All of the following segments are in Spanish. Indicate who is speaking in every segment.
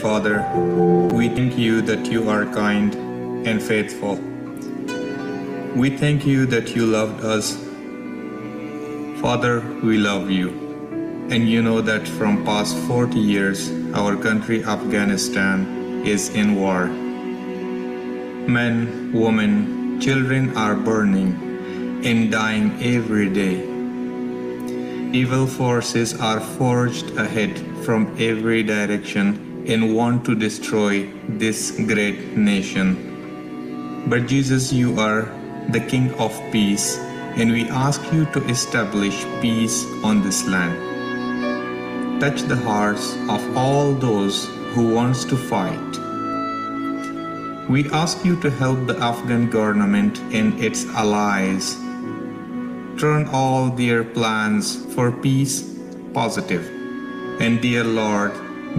Speaker 1: Father, we thank you that you are kind and faithful. We thank you that you loved us. Father, we love you. And you know that from past 40 years, our country Afghanistan is in war. Men, women, children are burning and dying every day. Evil forces are forged ahead from every direction and want to destroy this great nation. But Jesus, you are the King of peace, and we ask you to establish peace on this land. Touch the hearts of all those who wants to fight. We ask you to help the Afghan government and its allies turn all their plans for peace positive. And dear Lord,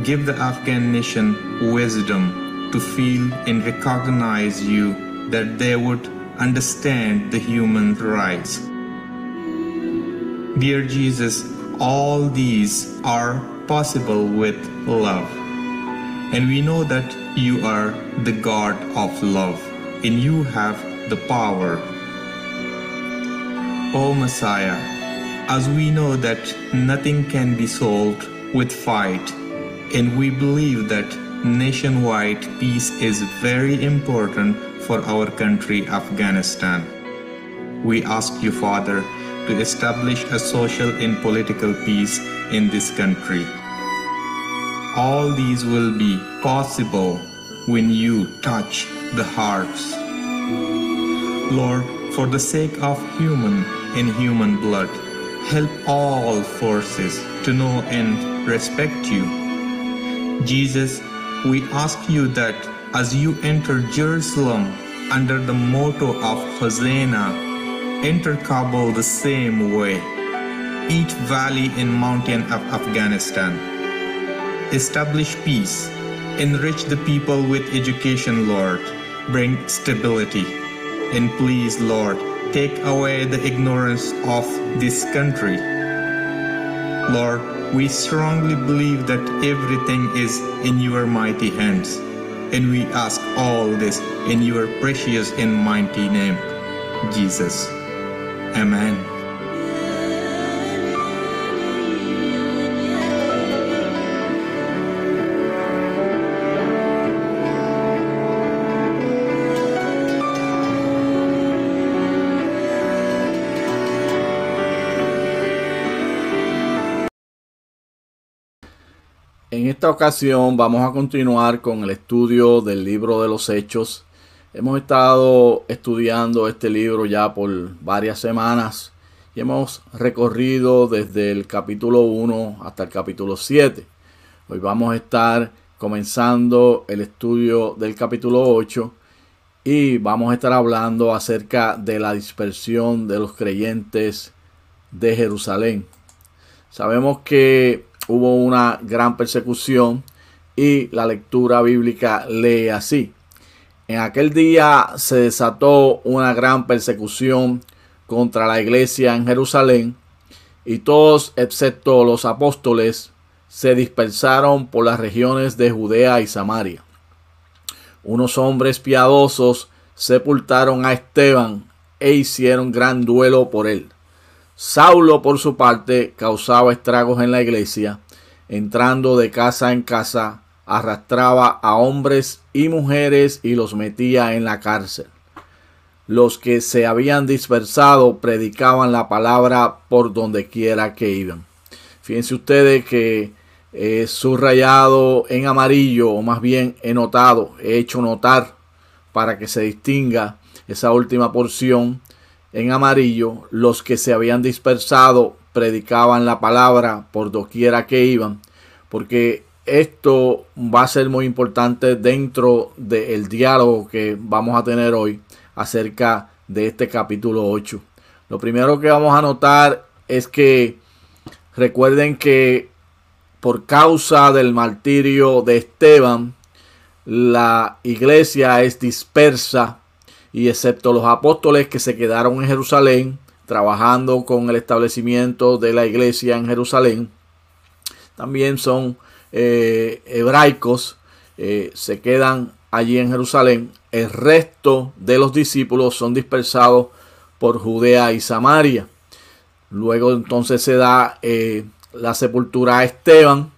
Speaker 1: give the Afghan nation wisdom to feel and recognize you that they would understand the human rights. Dear Jesus, all these are possible with love. And we know that you are the God of love and you have the power. O Messiah, as we know that nothing can be solved with fight, and we believe that nationwide peace is very important for our country, Afghanistan. We ask you, Father, to establish a social and political peace in this country. All these will be possible when you touch the hearts. Lord, for the sake of human and human blood, help all forces to know and respect you. Jesus, we ask you that as you enter Jerusalem under the motto of Hosanna, enter Kabul the same way, each valley and mountain of Afghanistan. Establish peace, enrich the people with education, Lord, bring stability, and please, Lord, take away the ignorance of this country. Lord, we strongly believe that everything is in your mighty hands, and we ask all this in your precious and mighty name, Jesus. Amen.
Speaker 2: Esta ocasión vamos a continuar con el estudio del libro de los Hechos. Hemos estado estudiando este libro ya por varias semanas y hemos recorrido desde el capítulo 1 hasta el capítulo 7. Hoy vamos a estar comenzando el estudio del capítulo 8 y vamos a estar hablando acerca de la dispersión de los creyentes de Jerusalén. Sabemos que hubo una gran persecución y la lectura bíblica lee así. En aquel día se desató una gran persecución contra la iglesia en Jerusalén y todos excepto los apóstoles se dispersaron por las regiones de Judea y Samaria. Unos hombres piadosos sepultaron a Esteban e hicieron gran duelo por él. Saulo, por su parte, causaba estragos en la iglesia, entrando de casa en casa, arrastraba a hombres y mujeres y los metía en la cárcel. Los que se habían dispersado predicaban la palabra por donde quiera que iban. Fíjense ustedes que he subrayado en amarillo, o más bien he notado, he hecho notar para que se distinga esa última porción en amarillo, los que se habían dispersado predicaban la palabra por doquiera que iban, porque esto va a ser muy importante dentro del diálogo que vamos a tener hoy acerca de este capítulo 8. Lo primero que vamos a notar es que recuerden que por causa del martirio de Esteban, la iglesia es dispersa y excepto los apóstoles que se quedaron en Jerusalén trabajando con el establecimiento de la iglesia en Jerusalén, también son eh, hebraicos eh, se quedan allí en Jerusalén. El resto de los discípulos son dispersados por Judea y Samaria. Luego entonces se da eh, la sepultura a Esteban.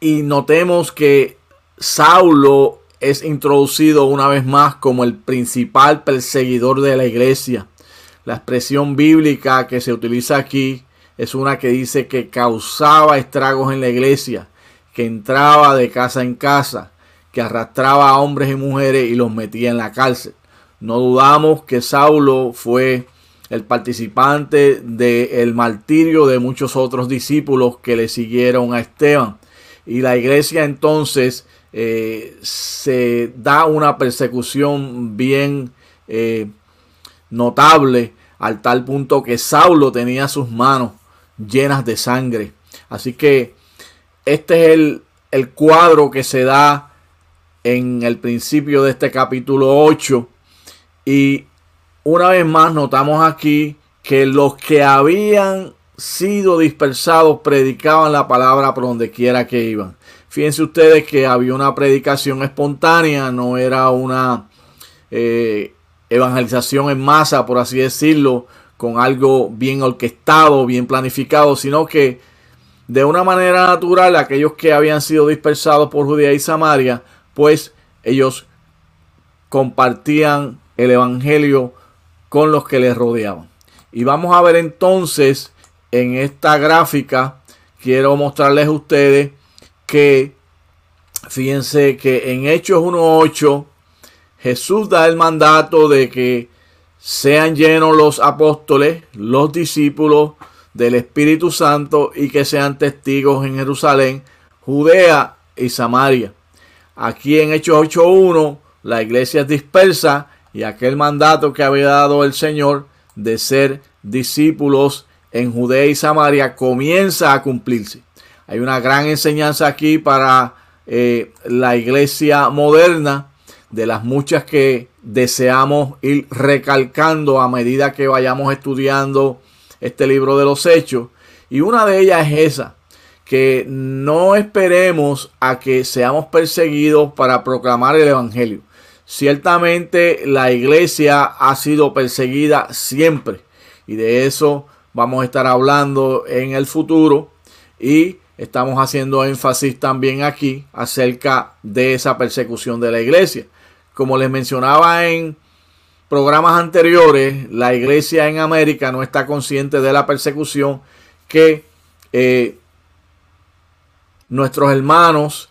Speaker 2: Y notemos que Saulo es introducido una vez más como el principal perseguidor de la iglesia. La expresión bíblica que se utiliza aquí es una que dice que causaba estragos en la iglesia, que entraba de casa en casa, que arrastraba a hombres y mujeres y los metía en la cárcel. No dudamos que Saulo fue el participante del martirio de muchos otros discípulos que le siguieron a Esteban. Y la iglesia entonces eh, se da una persecución bien eh, notable al tal punto que Saulo tenía sus manos llenas de sangre. Así que este es el, el cuadro que se da en el principio de este capítulo 8 y una vez más notamos aquí que los que habían sido dispersados predicaban la palabra por donde quiera que iban. Fíjense ustedes que había una predicación espontánea, no era una eh, evangelización en masa, por así decirlo, con algo bien orquestado, bien planificado, sino que de una manera natural aquellos que habían sido dispersados por Judea y Samaria, pues ellos compartían el Evangelio con los que les rodeaban. Y vamos a ver entonces en esta gráfica, quiero mostrarles a ustedes que, fíjense que en Hechos 1.8, Jesús da el mandato de que sean llenos los apóstoles, los discípulos del Espíritu Santo y que sean testigos en Jerusalén, Judea y Samaria. Aquí en Hechos 8.1 la iglesia es dispersa y aquel mandato que había dado el Señor de ser discípulos en Judea y Samaria comienza a cumplirse. Hay una gran enseñanza aquí para eh, la iglesia moderna, de las muchas que deseamos ir recalcando a medida que vayamos estudiando este libro de los hechos. Y una de ellas es esa, que no esperemos a que seamos perseguidos para proclamar el Evangelio. Ciertamente la iglesia ha sido perseguida siempre y de eso vamos a estar hablando en el futuro y estamos haciendo énfasis también aquí acerca de esa persecución de la iglesia. Como les mencionaba en programas anteriores, la iglesia en América no está consciente de la persecución que eh, nuestros hermanos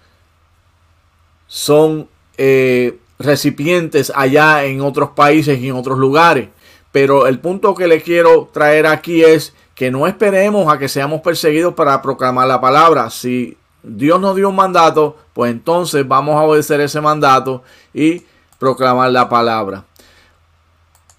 Speaker 2: son eh, recipientes allá en otros países y en otros lugares. Pero el punto que le quiero traer aquí es que no esperemos a que seamos perseguidos para proclamar la palabra. Si Dios nos dio un mandato, pues entonces vamos a obedecer ese mandato y proclamar la palabra.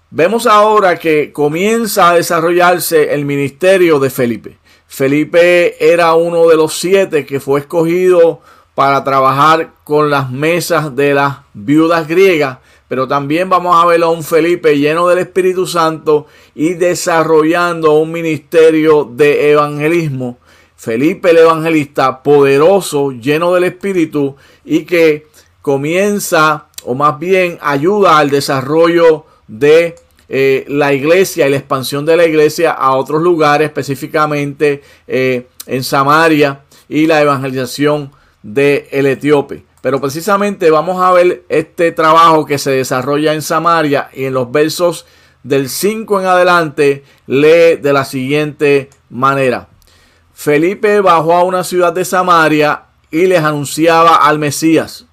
Speaker 2: Vemos ahora que comienza a desarrollarse el ministerio de Felipe. Felipe era uno de los siete que fue escogido para trabajar con las mesas de las viudas griegas, pero también vamos a ver a un Felipe lleno del Espíritu Santo y desarrollando un ministerio de evangelismo. Felipe el evangelista poderoso, lleno del Espíritu y que comienza o más bien ayuda al desarrollo de eh, la iglesia y la expansión de la iglesia a otros lugares, específicamente eh, en Samaria y la evangelización de el etíope. Pero precisamente vamos a ver este trabajo que se desarrolla en Samaria y en los versos del 5 en adelante lee de la siguiente manera. Felipe bajó a una ciudad de Samaria y les anunciaba al Mesías.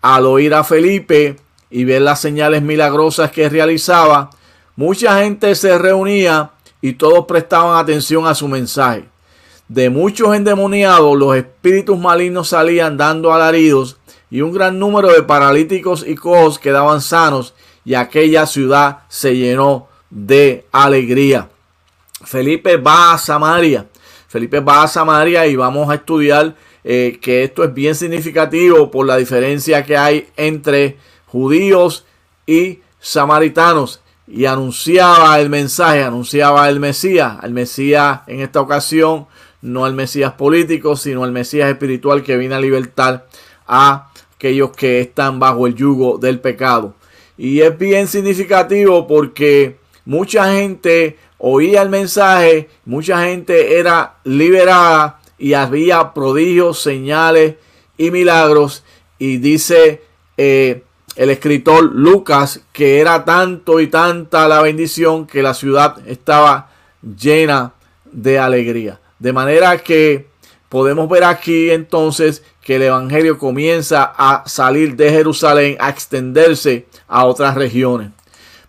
Speaker 2: Al oír a Felipe y ver las señales milagrosas que realizaba, mucha gente se reunía y todos prestaban atención a su mensaje. De muchos endemoniados los espíritus malignos salían dando alaridos y un gran número de paralíticos y cojos quedaban sanos y aquella ciudad se llenó de alegría. Felipe va a Samaria. Felipe va a Samaria y vamos a estudiar eh, que esto es bien significativo por la diferencia que hay entre judíos y samaritanos. Y anunciaba el mensaje, anunciaba el Mesías. El Mesías en esta ocasión no el Mesías político, sino el Mesías espiritual que viene a libertar a aquellos que están bajo el yugo del pecado. Y es bien significativo porque mucha gente oía el mensaje, mucha gente era liberada y había prodigios, señales y milagros. Y dice eh, el escritor Lucas que era tanto y tanta la bendición que la ciudad estaba llena de alegría. De manera que podemos ver aquí entonces que el Evangelio comienza a salir de Jerusalén, a extenderse a otras regiones.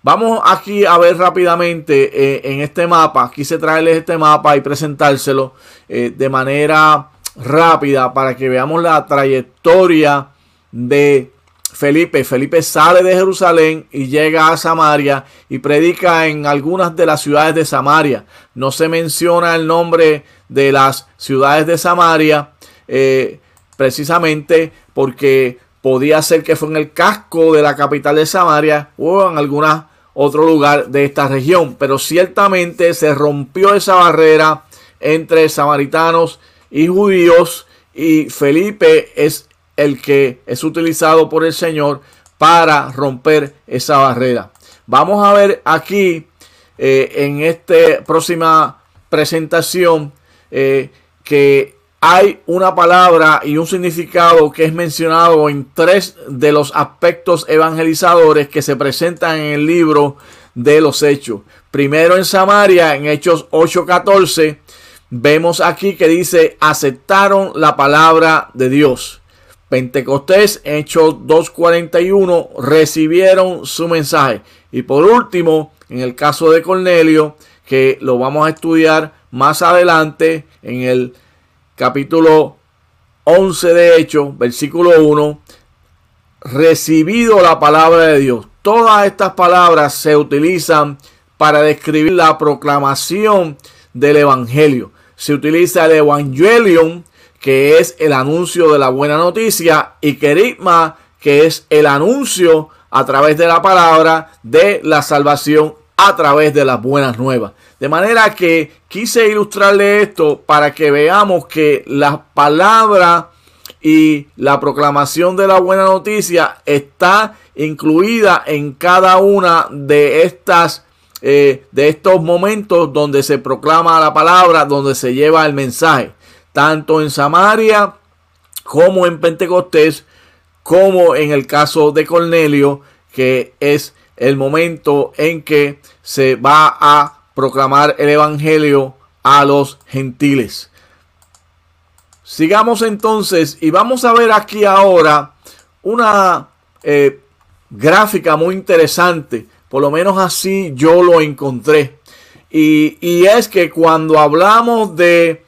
Speaker 2: Vamos aquí a ver rápidamente eh, en este mapa, quise traerles este mapa y presentárselo eh, de manera rápida para que veamos la trayectoria de Felipe. Felipe sale de Jerusalén y llega a Samaria y predica en algunas de las ciudades de Samaria. No se menciona el nombre de las ciudades de Samaria eh, precisamente porque podía ser que fue en el casco de la capital de Samaria o en algún otro lugar de esta región. Pero ciertamente se rompió esa barrera entre samaritanos y judíos y Felipe es el que es utilizado por el Señor para romper esa barrera. Vamos a ver aquí eh, en esta próxima presentación eh, que hay una palabra y un significado que es mencionado en tres de los aspectos evangelizadores que se presentan en el libro de los Hechos. Primero en Samaria, en Hechos 8:14, vemos aquí que dice, aceptaron la palabra de Dios. Pentecostés, Hechos 2.41, recibieron su mensaje. Y por último, en el caso de Cornelio, que lo vamos a estudiar más adelante en el capítulo 11 de Hechos, versículo 1, recibido la palabra de Dios. Todas estas palabras se utilizan para describir la proclamación del Evangelio. Se utiliza el Evangelium que es el anuncio de la buena noticia, y querigma, que es el anuncio a través de la palabra de la salvación a través de las buenas nuevas. De manera que quise ilustrarle esto para que veamos que la palabra y la proclamación de la buena noticia está incluida en cada una de estas eh, de estos momentos donde se proclama la palabra, donde se lleva el mensaje tanto en Samaria como en Pentecostés, como en el caso de Cornelio, que es el momento en que se va a proclamar el Evangelio a los gentiles. Sigamos entonces y vamos a ver aquí ahora una eh, gráfica muy interesante, por lo menos así yo lo encontré. Y, y es que cuando hablamos de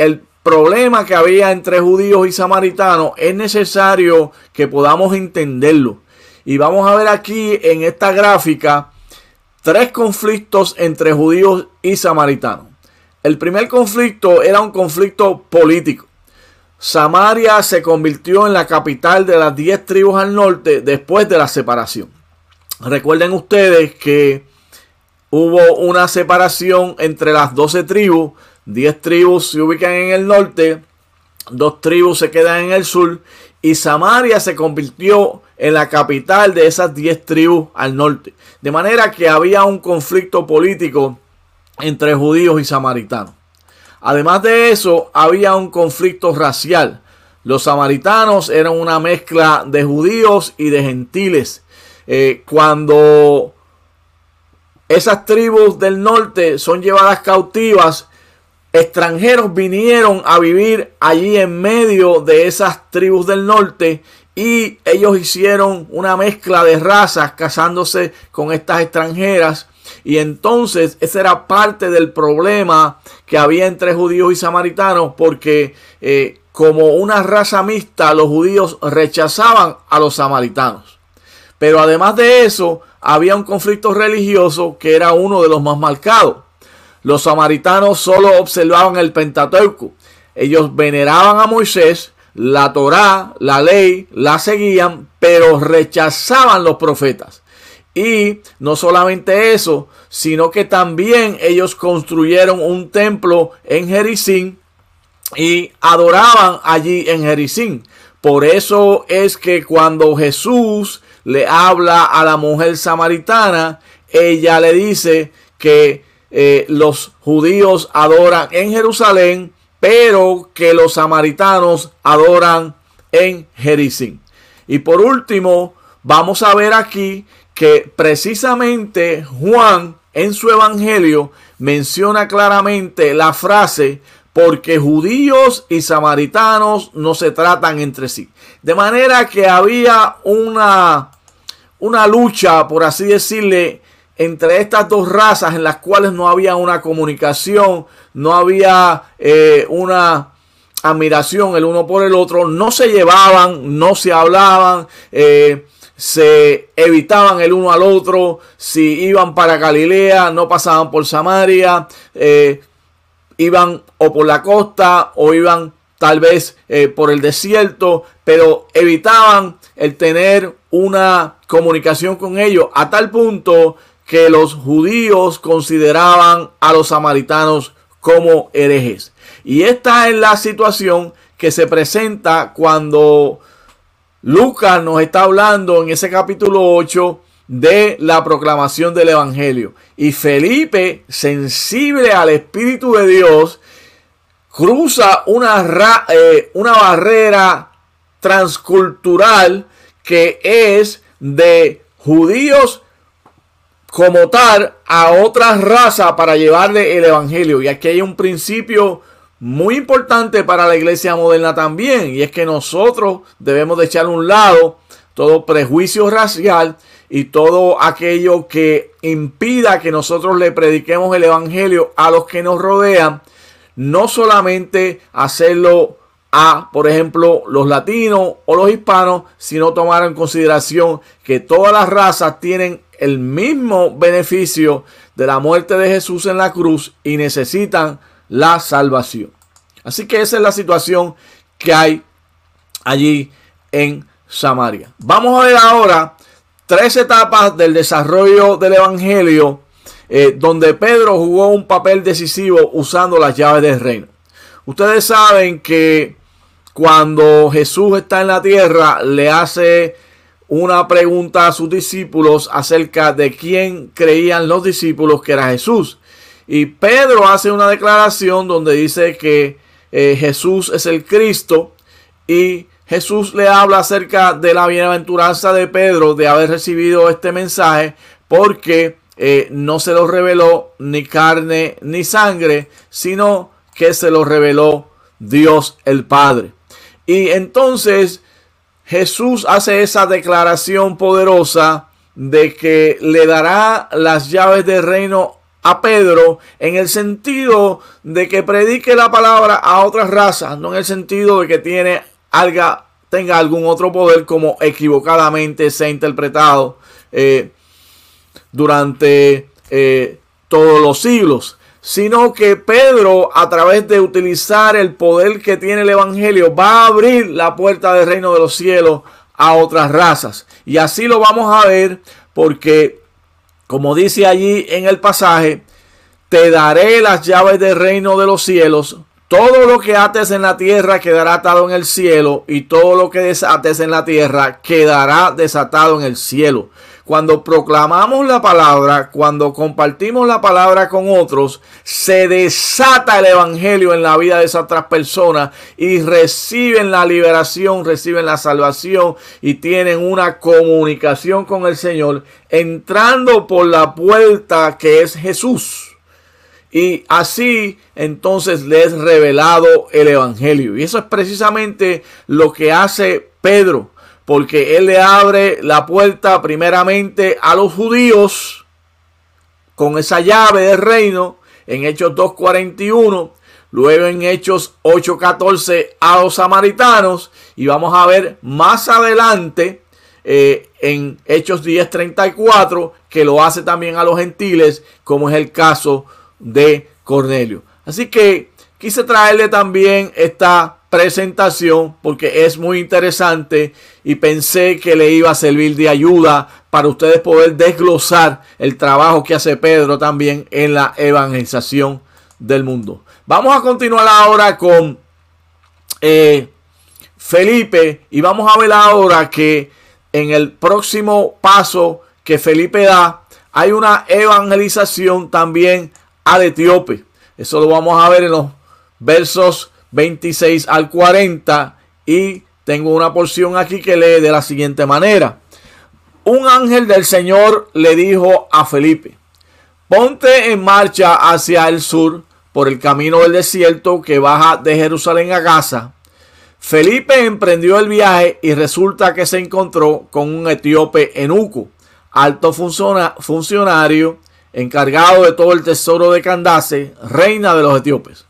Speaker 2: el problema que había entre judíos y samaritanos, es necesario que podamos entenderlo. Y vamos a ver aquí en esta gráfica tres conflictos entre judíos y samaritanos. El primer conflicto era un conflicto político. Samaria se convirtió en la capital de las diez tribus al norte después de la separación. Recuerden ustedes que hubo una separación entre las doce tribus 10 tribus se ubican en el norte, dos tribus se quedan en el sur y Samaria se convirtió en la capital de esas 10 tribus al norte. De manera que había un conflicto político entre judíos y samaritanos. Además de eso, había un conflicto racial. Los samaritanos eran una mezcla de judíos y de gentiles. Eh, cuando esas tribus del norte son llevadas cautivas, extranjeros vinieron a vivir allí en medio de esas tribus del norte y ellos hicieron una mezcla de razas casándose con estas extranjeras y entonces ese era parte del problema que había entre judíos y samaritanos porque eh, como una raza mixta los judíos rechazaban a los samaritanos. Pero además de eso había un conflicto religioso que era uno de los más marcados. Los samaritanos solo observaban el Pentateuco. Ellos veneraban a Moisés, la Torá, la ley, la seguían, pero rechazaban los profetas. Y no solamente eso, sino que también ellos construyeron un templo en Jericín, y adoraban allí en Jericín. Por eso es que cuando Jesús le habla a la mujer samaritana, ella le dice que eh, los judíos adoran en Jerusalén, pero que los samaritanos adoran en Jericín. Y por último, vamos a ver aquí que precisamente Juan en su evangelio menciona claramente la frase porque judíos y samaritanos no se tratan entre sí. De manera que había una, una lucha, por así decirle, entre estas dos razas en las cuales no había una comunicación, no había eh, una admiración el uno por el otro, no se llevaban, no se hablaban, eh, se evitaban el uno al otro, si iban para Galilea, no pasaban por Samaria, eh, iban o por la costa o iban tal vez por el desierto, pero evitaban el tener una comunicación con ellos a tal punto que los judíos consideraban a los samaritanos como herejes. Y esta es la situación que se presenta cuando Lucas nos está hablando en ese capítulo 8 de la proclamación del Evangelio. Y Felipe, sensible al Espíritu de Dios, cruza una, eh, una barrera transcultural que es de judíos como tal a otras razas para llevarle el Evangelio. Y aquí hay un principio muy importante para la iglesia moderna también. Y es que nosotros debemos de echar a un lado todo prejuicio racial y todo aquello que impida que nosotros le prediquemos el Evangelio a los que nos rodean, no solamente hacerlo a, por ejemplo, los latinos o los hispanos, sino tomar en consideración que todas las razas tienen el mismo beneficio de la muerte de Jesús en la cruz y necesitan la salvación. Así que esa es la situación que hay allí en Samaria. Vamos a ver ahora tres etapas del desarrollo del Evangelio eh, donde Pedro jugó un papel decisivo usando las llaves del reino. Ustedes saben que cuando Jesús está en la tierra le hace una pregunta a sus discípulos acerca de quién creían los discípulos que era Jesús. Y Pedro hace una declaración donde dice que eh, Jesús es el Cristo y Jesús le habla acerca de la bienaventuranza de Pedro de haber recibido este mensaje porque eh, no se lo reveló ni carne ni sangre, sino que se lo reveló Dios el Padre. Y entonces Jesús hace esa declaración poderosa de que le dará las llaves del reino a Pedro en el sentido de que predique la palabra a otras razas, no en el sentido de que tiene alga, tenga algún otro poder como equivocadamente se ha interpretado eh, durante eh, todos los siglos, sino que Pedro a través de utilizar el poder que tiene el Evangelio va a abrir la puerta del reino de los cielos a otras razas. Y así lo vamos a ver porque, como dice allí en el pasaje, te daré las llaves del reino de los cielos. Todo lo que ates en la tierra quedará atado en el cielo y todo lo que desates en la tierra quedará desatado en el cielo. Cuando proclamamos la palabra, cuando compartimos la palabra con otros, se desata el evangelio en la vida de esas otras personas y reciben la liberación, reciben la salvación y tienen una comunicación con el Señor entrando por la puerta que es Jesús. Y así entonces les es revelado el Evangelio. Y eso es precisamente lo que hace Pedro. Porque él le abre la puerta primeramente a los judíos con esa llave del reino en Hechos 2.41. Luego en Hechos 8.14 a los samaritanos. Y vamos a ver más adelante eh, en Hechos 10.34 que lo hace también a los gentiles como es el caso de Cornelio. Así que quise traerle también esta presentación porque es muy interesante y pensé que le iba a servir de ayuda para ustedes poder desglosar el trabajo que hace Pedro también en la evangelización del mundo. Vamos a continuar ahora con eh, Felipe y vamos a ver ahora que en el próximo paso que Felipe da hay una evangelización también al etíope. Eso lo vamos a ver en los versos 26 al 40 y tengo una porción aquí que lee de la siguiente manera. Un ángel del Señor le dijo a Felipe, ponte en marcha hacia el sur por el camino del desierto que baja de Jerusalén a Gaza. Felipe emprendió el viaje y resulta que se encontró con un etíope enuco, alto funcionario encargado de todo el tesoro de Candace, reina de los etíopes.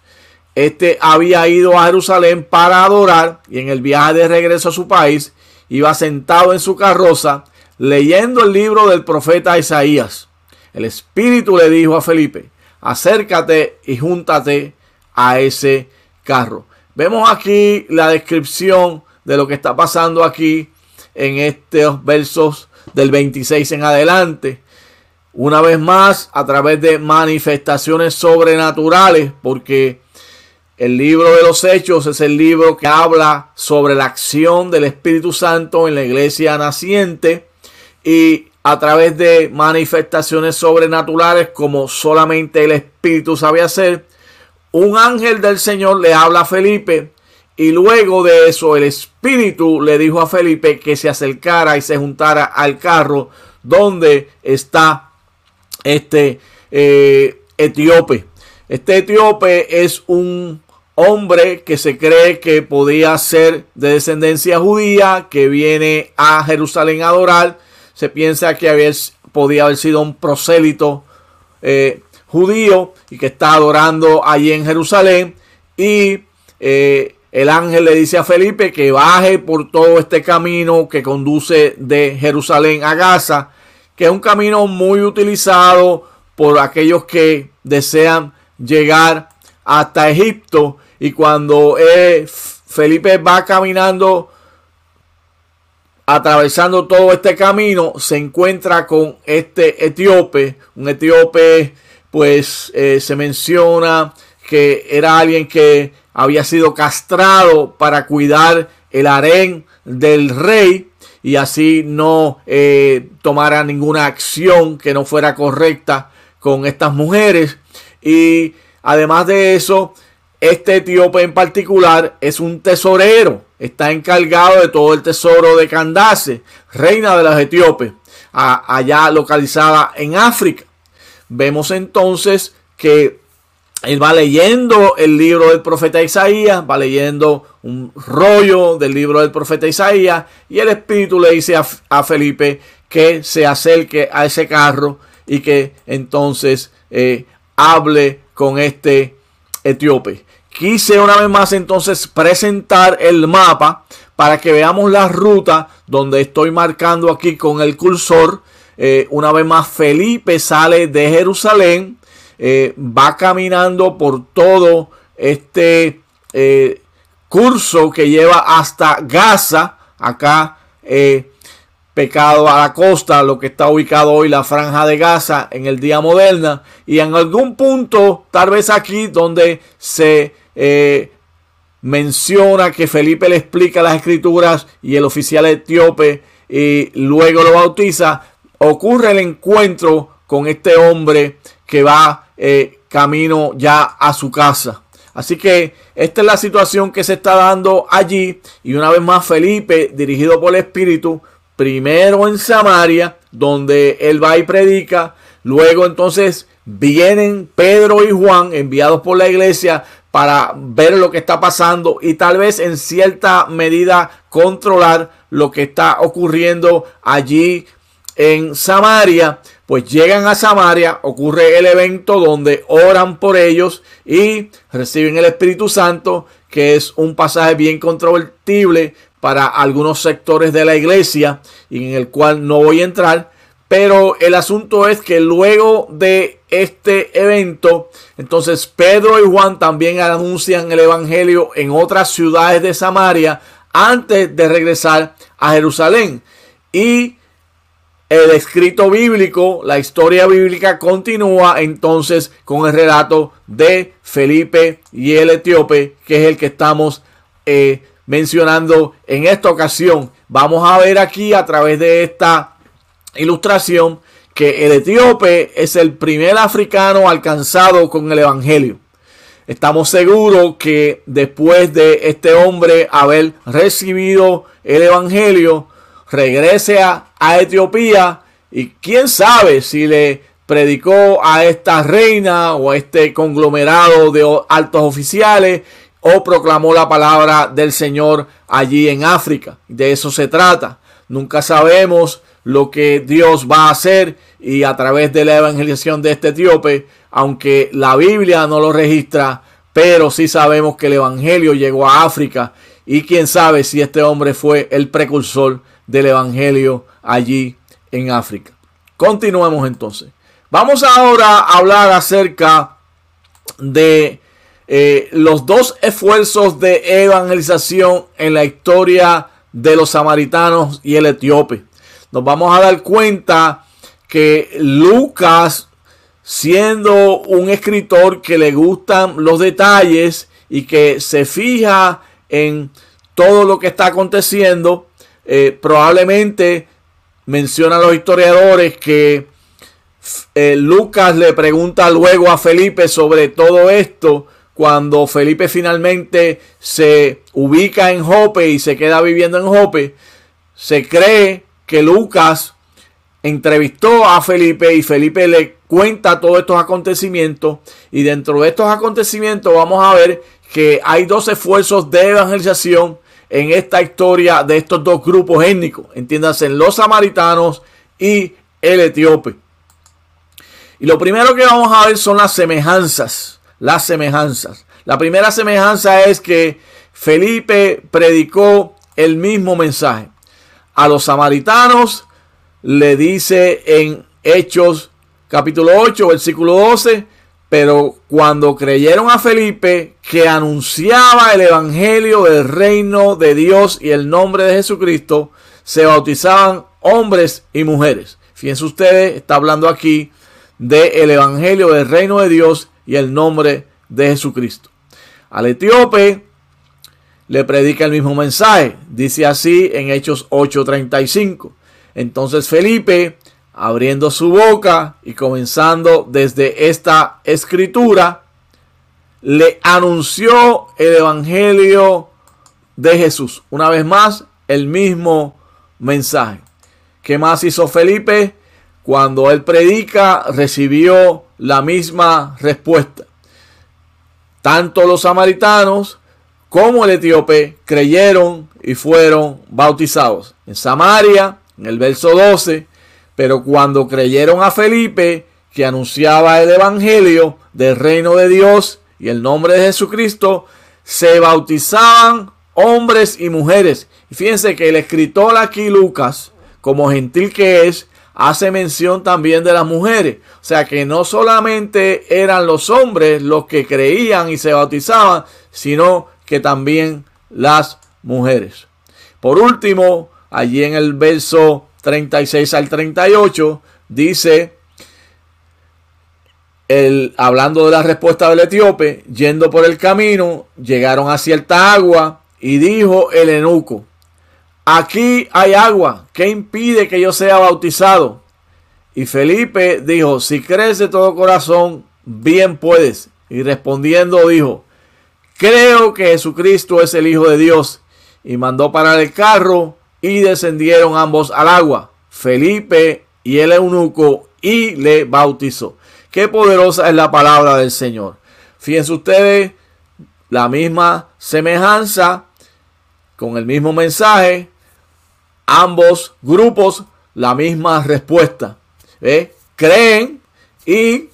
Speaker 2: Este había ido a Jerusalén para adorar y en el viaje de regreso a su país iba sentado en su carroza leyendo el libro del profeta Isaías. El Espíritu le dijo a Felipe, acércate y júntate a ese carro. Vemos aquí la descripción de lo que está pasando aquí en estos versos del 26 en adelante. Una vez más, a través de manifestaciones sobrenaturales, porque el libro de los Hechos es el libro que habla sobre la acción del Espíritu Santo en la iglesia naciente y a través de manifestaciones sobrenaturales como solamente el Espíritu sabe hacer, un ángel del Señor le habla a Felipe y luego de eso el Espíritu le dijo a Felipe que se acercara y se juntara al carro donde está este eh, etíope. Este etíope es un hombre que se cree que podía ser de descendencia judía, que viene a Jerusalén a adorar. Se piensa que había, podía haber sido un prosélito eh, judío y que está adorando allí en Jerusalén. Y eh, el ángel le dice a Felipe que baje por todo este camino que conduce de Jerusalén a Gaza, que es un camino muy utilizado por aquellos que desean llegar hasta Egipto y cuando eh, Felipe va caminando, atravesando todo este camino, se encuentra con este etíope. Un etíope, pues eh, se menciona que era alguien que había sido castrado para cuidar el harén del rey y así no eh, tomara ninguna acción que no fuera correcta con estas mujeres. Y además de eso, este etíope en particular es un tesorero, está encargado de todo el tesoro de Candace, reina de los etíopes, allá localizada en África. Vemos entonces que él va leyendo el libro del profeta Isaías, va leyendo un rollo del libro del profeta Isaías y el Espíritu le dice a, Felipe que se acerque a ese carro y que entonces eh, hable con este etíope. Quise una vez más entonces presentar el mapa para que veamos la ruta donde estoy marcando aquí con el cursor. Eh, una vez más, Felipe sale de Jerusalén, eh, va caminando por todo este eh, curso que lleva hasta Gaza, acá pecado a la costa, lo que está ubicado hoy la franja de Gaza en el día moderna, y en algún punto, tal vez aquí donde se eh, menciona que Felipe le explica las escrituras y el oficial etíope y luego lo bautiza, ocurre el encuentro con este hombre que va eh, camino ya a su casa. Así que esta es la situación que se está dando allí y una vez más Felipe, dirigido por el Espíritu, primero en Samaria, donde él va y predica, luego entonces vienen Pedro y Juan, enviados por la iglesia, para ver lo que está pasando y tal vez en cierta medida controlar lo que está ocurriendo allí en Samaria. Pues llegan a Samaria, ocurre el evento donde oran por ellos y reciben el Espíritu Santo, que es un pasaje bien controvertible para algunos sectores de la iglesia y en el cual no voy a entrar. Pero el asunto es que luego de este evento, entonces Pedro y Juan también anuncian el Evangelio en otras ciudades de Samaria antes de regresar a Jerusalén. Y el escrito bíblico, la historia bíblica continúa entonces con el relato de Felipe y el etíope, que es el que estamos eh, mencionando en esta ocasión. Vamos a ver aquí a través de esta ilustración que el etíope es el primer africano alcanzado con el Evangelio. Estamos seguros que después de este hombre haber recibido el Evangelio, regrese a, Etiopía y quién sabe si le predicó a esta reina o a este conglomerado de altos oficiales o proclamó la palabra del Señor allí en África. De eso se trata. Nunca sabemos lo que Dios va a hacer y a través de la evangelización de este etíope, aunque la Biblia no lo registra, pero sí sabemos que el evangelio llegó a África y quién sabe si este hombre fue el precursor del evangelio allí en África. Continuemos entonces. Vamos ahora a hablar acerca de eh, los dos esfuerzos de evangelización en la historia de los samaritanos y el etíope. Nos vamos a dar cuenta que Lucas, siendo un escritor que le gustan los detalles y que se fija en todo lo que está aconteciendo, eh, probablemente menciona a los historiadores que eh, Lucas le pregunta luego a Felipe sobre todo esto cuando Felipe finalmente se ubica en Jope y se queda viviendo en Jope, se cree que Lucas entrevistó a Felipe y Felipe le cuenta todos estos acontecimientos. Y dentro de estos acontecimientos vamos a ver que hay dos esfuerzos de evangelización en esta historia de estos dos grupos étnicos, entiéndase los samaritanos y el etíope. Y lo primero que vamos a ver son las semejanzas, las semejanzas. La primera semejanza es que Felipe predicó el mismo mensaje a los samaritanos, le dice en Hechos capítulo 8, versículo 12, pero cuando creyeron a Felipe que anunciaba el evangelio del reino de Dios y el nombre de Jesucristo, se bautizaban hombres y mujeres. Fíjense ustedes, está hablando aquí del evangelio del reino de Dios y el nombre de Jesucristo. Al etíope le predica el mismo mensaje. Dice así en Hechos 8:35. Entonces Felipe, abriendo su boca y comenzando desde esta escritura, le anunció el Evangelio de Jesús. Una vez más, el mismo mensaje. ¿Qué más hizo Felipe? Cuando él predica, recibió la misma respuesta. Tanto los samaritanos como el etíope creyeron y fueron bautizados. En Samaria, en el verso 12, pero cuando creyeron a Felipe, que anunciaba el Evangelio del reino de Dios y el nombre de Jesucristo, se bautizaban hombres y mujeres. Fíjense que el escritor aquí, Lucas, como gentil que es, hace mención también de las mujeres. O sea que no solamente eran los hombres los que creían y se bautizaban, sino que también las mujeres. Por último, allí en el verso 36 al 38 dice, el, hablando de la respuesta del etíope, yendo por el camino, llegaron a cierta agua y dijo el eunuco, aquí hay agua, ¿qué impide que yo sea bautizado? Y Felipe dijo, si crees de todo corazón, bien puedes. Y respondiendo dijo, creo que Jesucristo es el Hijo de Dios. Y mandó parar el carro y descendieron ambos al agua, Felipe y el eunuco, y le bautizó. Qué poderosa es la palabra del Señor. Fíjense ustedes, la misma semejanza, con el mismo mensaje, ambos grupos, la misma respuesta. Creen y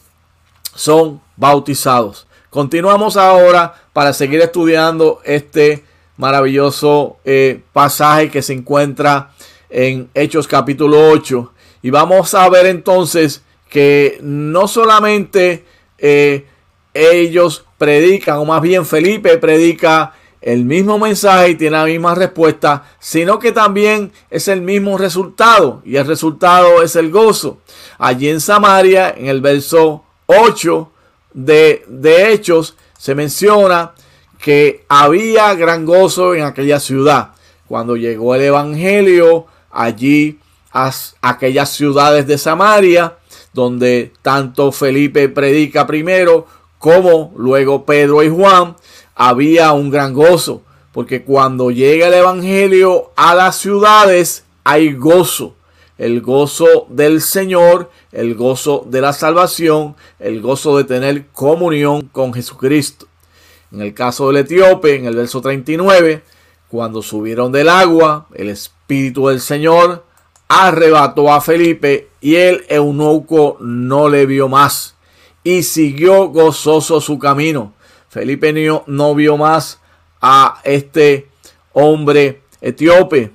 Speaker 2: son bautizados. Continuamos ahora para seguir estudiando este maravilloso eh, pasaje que se encuentra en Hechos capítulo 8. Y vamos a ver entonces que no solamente eh, ellos predican, o más bien Felipe predica el mismo mensaje y tiene la misma respuesta, sino que también es el mismo resultado. Y el resultado es el gozo. Allí en Samaria, en el verso 8, de, Hechos se menciona que había gran gozo en aquella ciudad. Cuando llegó el Evangelio allí a aquellas ciudades de Samaria, donde tanto Felipe predica primero como luego Pedro y Juan, había un gran gozo, porque cuando llega el Evangelio a las ciudades hay gozo, el gozo del Señor, el gozo de la salvación, el gozo de tener comunión con Jesucristo. En el caso del etíope, en el verso 39, cuando subieron del agua, el Espíritu del Señor arrebató a Felipe y el eunuco no le vio más y siguió gozoso su camino. Felipe no vio más a este hombre etíope.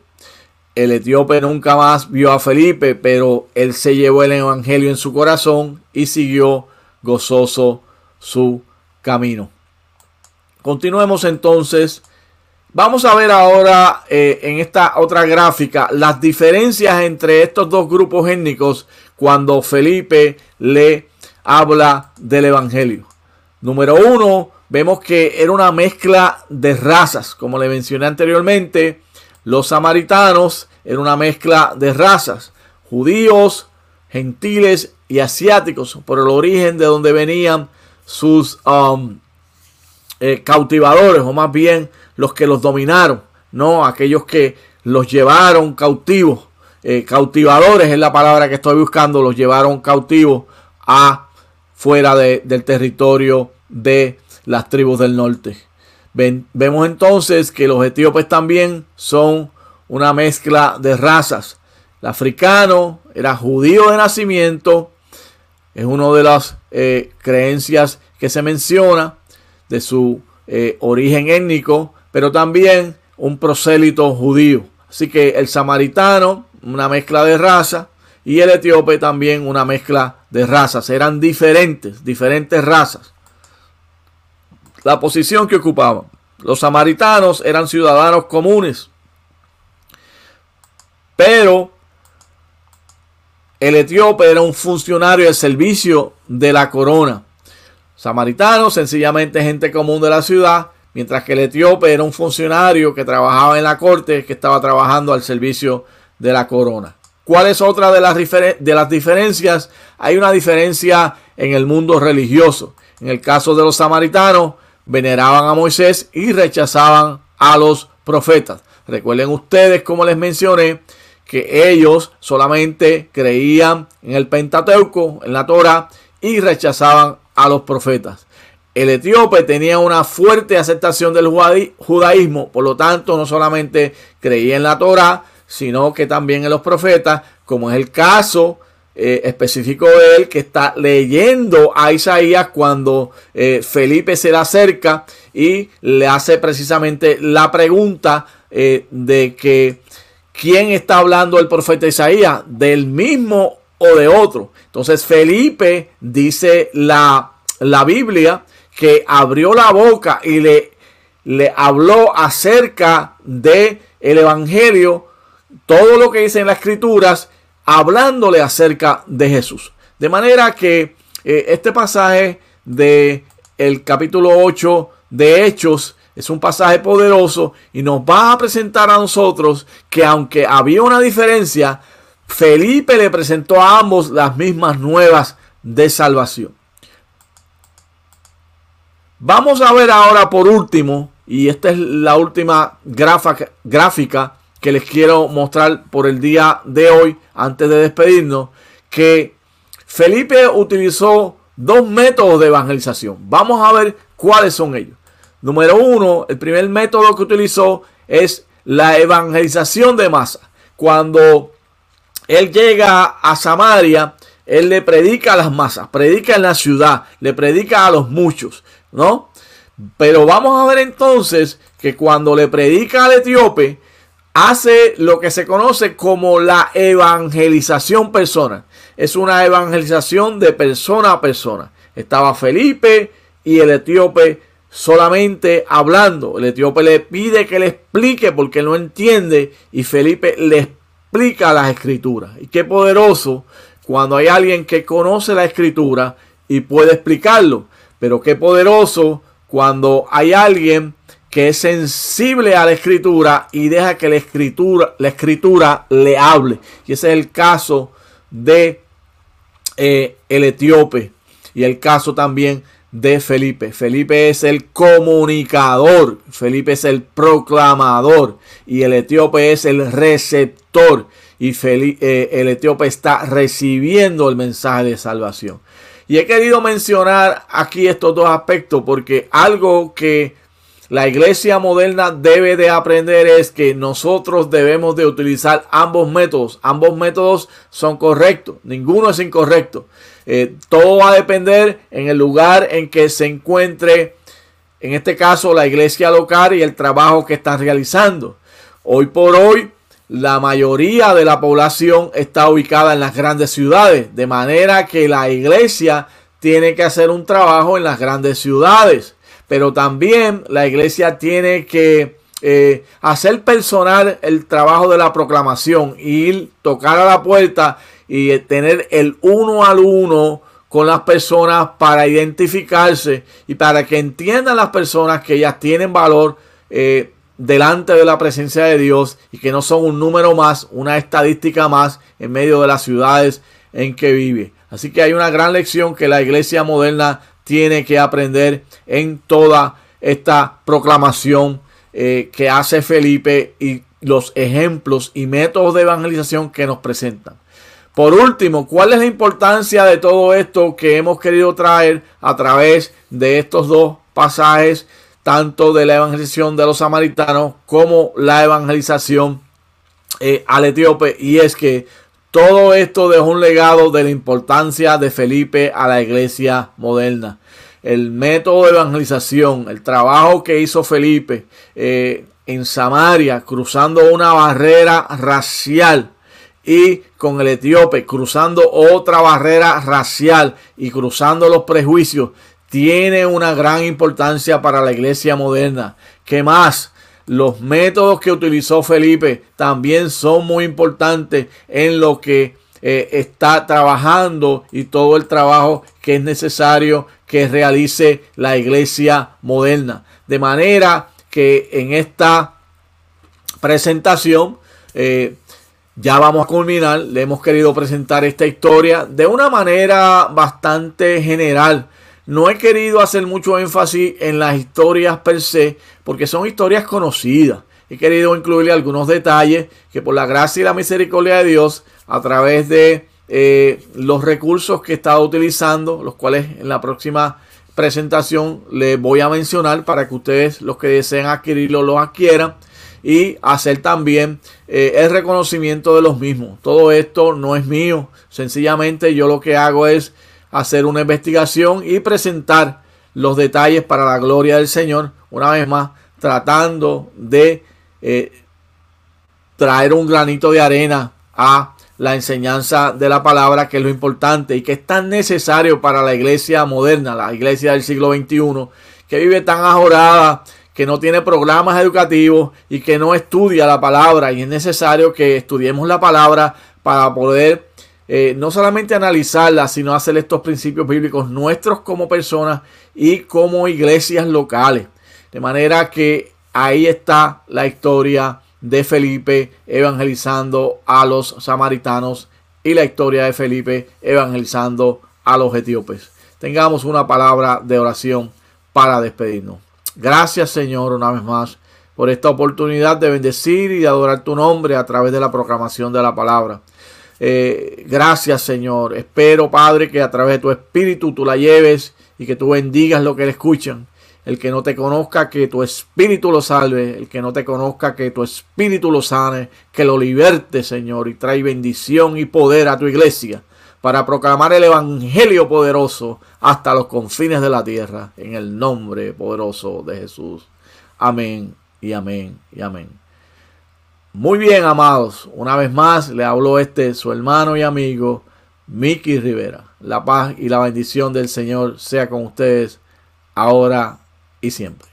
Speaker 2: El etíope nunca más vio a Felipe, pero él se llevó el evangelio en su corazón y siguió gozoso su camino. Continuemos entonces. Vamos a ver ahora eh, en esta otra gráfica las diferencias entre estos dos grupos étnicos cuando Felipe le habla del Evangelio. Número uno, vemos que era una mezcla de razas, como le mencioné anteriormente. Los samaritanos eran una mezcla de razas, judíos, gentiles y asiáticos, por el origen de donde venían sus um, eh, cautivadores, o más bien los que los dominaron, no aquellos que los llevaron cautivos. Eh, cautivadores es la palabra que estoy buscando, los llevaron cautivos a fuera del territorio de las tribus del norte. vemos entonces que los etíopes también son una mezcla de razas. El africano era judío de nacimiento, es una de las eh, creencias que se menciona de su eh, origen étnico, pero también un prosélito judío. Así que el samaritano, una mezcla de raza, y el etíope también una mezcla de razas. Eran diferentes, diferentes razas. La posición que ocupaban. Los samaritanos eran ciudadanos comunes. Pero el etíope era un funcionario de servicio de la corona. Samaritano, sencillamente gente común de la ciudad, mientras que el etíope era un funcionario que trabajaba en la corte, que estaba trabajando al servicio de la corona. ¿Cuál es otra de las, de las diferencias? Hay una diferencia en el mundo religioso. En el caso de los samaritanos, veneraban a Moisés y rechazaban a los profetas. Recuerden ustedes, como les mencioné, que ellos solamente creían en el Pentateuco, en la Torah, y rechazaban a los profetas. El etíope tenía una fuerte aceptación del judaísmo, por lo tanto no solamente creía en la Torah, sino que también en los profetas, como es el caso eh, específico de él, que está leyendo a Isaías cuando eh, Felipe se le acerca y le hace precisamente la pregunta eh, de que quién está hablando el profeta Isaías, del mismo o de otro. Entonces Felipe dice la, la Biblia que abrió la boca y le, le habló acerca de el evangelio todo lo que dice en las escrituras hablándole acerca de Jesús. De manera que eh, este pasaje de el capítulo 8 de Hechos es un pasaje poderoso y nos va a presentar a nosotros que aunque había una diferencia, Felipe le presentó a ambos las mismas nuevas de salvación. Vamos a ver ahora por último, y esta es la última gráfica que les quiero mostrar por el día de hoy, antes de despedirnos, que Felipe utilizó dos métodos de evangelización. Vamos a ver cuáles son ellos. Número uno, el primer método que utilizó es la evangelización de masa. Cuando él llega a Samaria, él le predica a las masas, predica en la ciudad, le predica a los muchos, ¿no? Pero vamos a ver entonces que cuando le predica al etíope, hace lo que se conoce como la evangelización persona. Es una evangelización de persona a persona. Estaba Felipe y el etíope solamente hablando. El etíope le pide que le explique porque no entiende y Felipe le explica las escrituras. Y qué poderoso cuando hay alguien que conoce la escritura y puede explicarlo. Pero qué poderoso cuando hay alguien que es sensible a la escritura y deja que la escritura, la escritura le hable. Y ese es el caso de eh, el etíope y el caso también de Felipe. Felipe es el comunicador, Felipe es el proclamador y el etíope es el receptor y eh, el etíope está recibiendo el mensaje de salvación. Y he querido mencionar aquí estos dos aspectos porque algo que la iglesia moderna debe de aprender es que nosotros debemos de utilizar ambos métodos. Ambos métodos son correctos, ninguno es incorrecto. Eh, todo va a depender en el lugar en que se encuentre, en este caso, la iglesia local y el trabajo que están realizando. Hoy por hoy, la mayoría de la población está ubicada en las grandes ciudades, de manera que la iglesia tiene que hacer un trabajo en las grandes ciudades pero también la iglesia tiene que eh, hacer personal el trabajo de la proclamación, ir, tocar a la puerta y tener el uno al uno con las personas para identificarse y para que entiendan las personas que ellas tienen valor eh, delante de la presencia de Dios y que no son un número más, una estadística más en medio de las ciudades en que vive. Así que hay una gran lección que la iglesia moderna tiene que aprender en toda esta proclamación eh, que hace Felipe y los ejemplos y métodos de evangelización que nos presentan. Por último, ¿cuál es la importancia de todo esto que hemos querido traer a través de estos dos pasajes, tanto de la evangelización de los samaritanos como la evangelización eh, al etíope? Y es que todo esto dejó un legado de la importancia de Felipe a la iglesia moderna. El método de evangelización, el trabajo que hizo Felipe eh, en Samaria, cruzando una barrera racial y con el etíope, cruzando otra barrera racial y cruzando los prejuicios, tiene una gran importancia para la iglesia moderna. ¿Qué más? Los métodos que utilizó Felipe también son muy importantes en lo que eh, está trabajando y todo el trabajo que es necesario que realice la iglesia moderna. De manera que en esta presentación eh, ya vamos a culminar. Le hemos querido presentar esta historia de una manera bastante general no he querido hacer mucho énfasis en las historias per se, porque son historias conocidas. He querido incluirle algunos detalles que por la gracia y la misericordia de Dios, a través de eh, los recursos que he estado utilizando, los cuales en la próxima presentación les voy a mencionar para que ustedes, los que deseen adquirirlo, lo adquieran y hacer también eh, el reconocimiento de los mismos. Todo esto no es mío, sencillamente yo lo que hago es hacer una investigación y presentar los detalles para la gloria del Señor, una vez más, tratando de eh, traer un granito de arena a la enseñanza de la palabra, que es lo importante y que es tan necesario para la iglesia moderna, la iglesia del siglo XXI, que vive tan ajorada, que no tiene programas educativos y que no estudia la palabra. Y es necesario que estudiemos la palabra para poder eh, no solamente analizarla, sino hacer estos principios bíblicos nuestros como personas y como iglesias locales. De manera que ahí está la historia de Felipe evangelizando a los samaritanos y la historia de Felipe evangelizando a los etíopes. Tengamos una palabra de oración para despedirnos. Gracias Señor una vez más por esta oportunidad de bendecir y de adorar tu nombre a través de la proclamación de la palabra. Eh, gracias Señor. Espero Padre que a través de tu espíritu tú la lleves y que tú bendigas lo que le escuchan. El que no te conozca, que tu espíritu lo salve. El que no te conozca, que tu espíritu lo sane. Que lo liberte, Señor, y trae bendición y poder a tu iglesia para proclamar el evangelio poderoso hasta los confines de la tierra. En el nombre poderoso de Jesús. Amén y amén y amén. Muy bien, amados. Una vez más le habló este su hermano y amigo Miki Rivera. La paz y la bendición del Señor sea con ustedes ahora y siempre.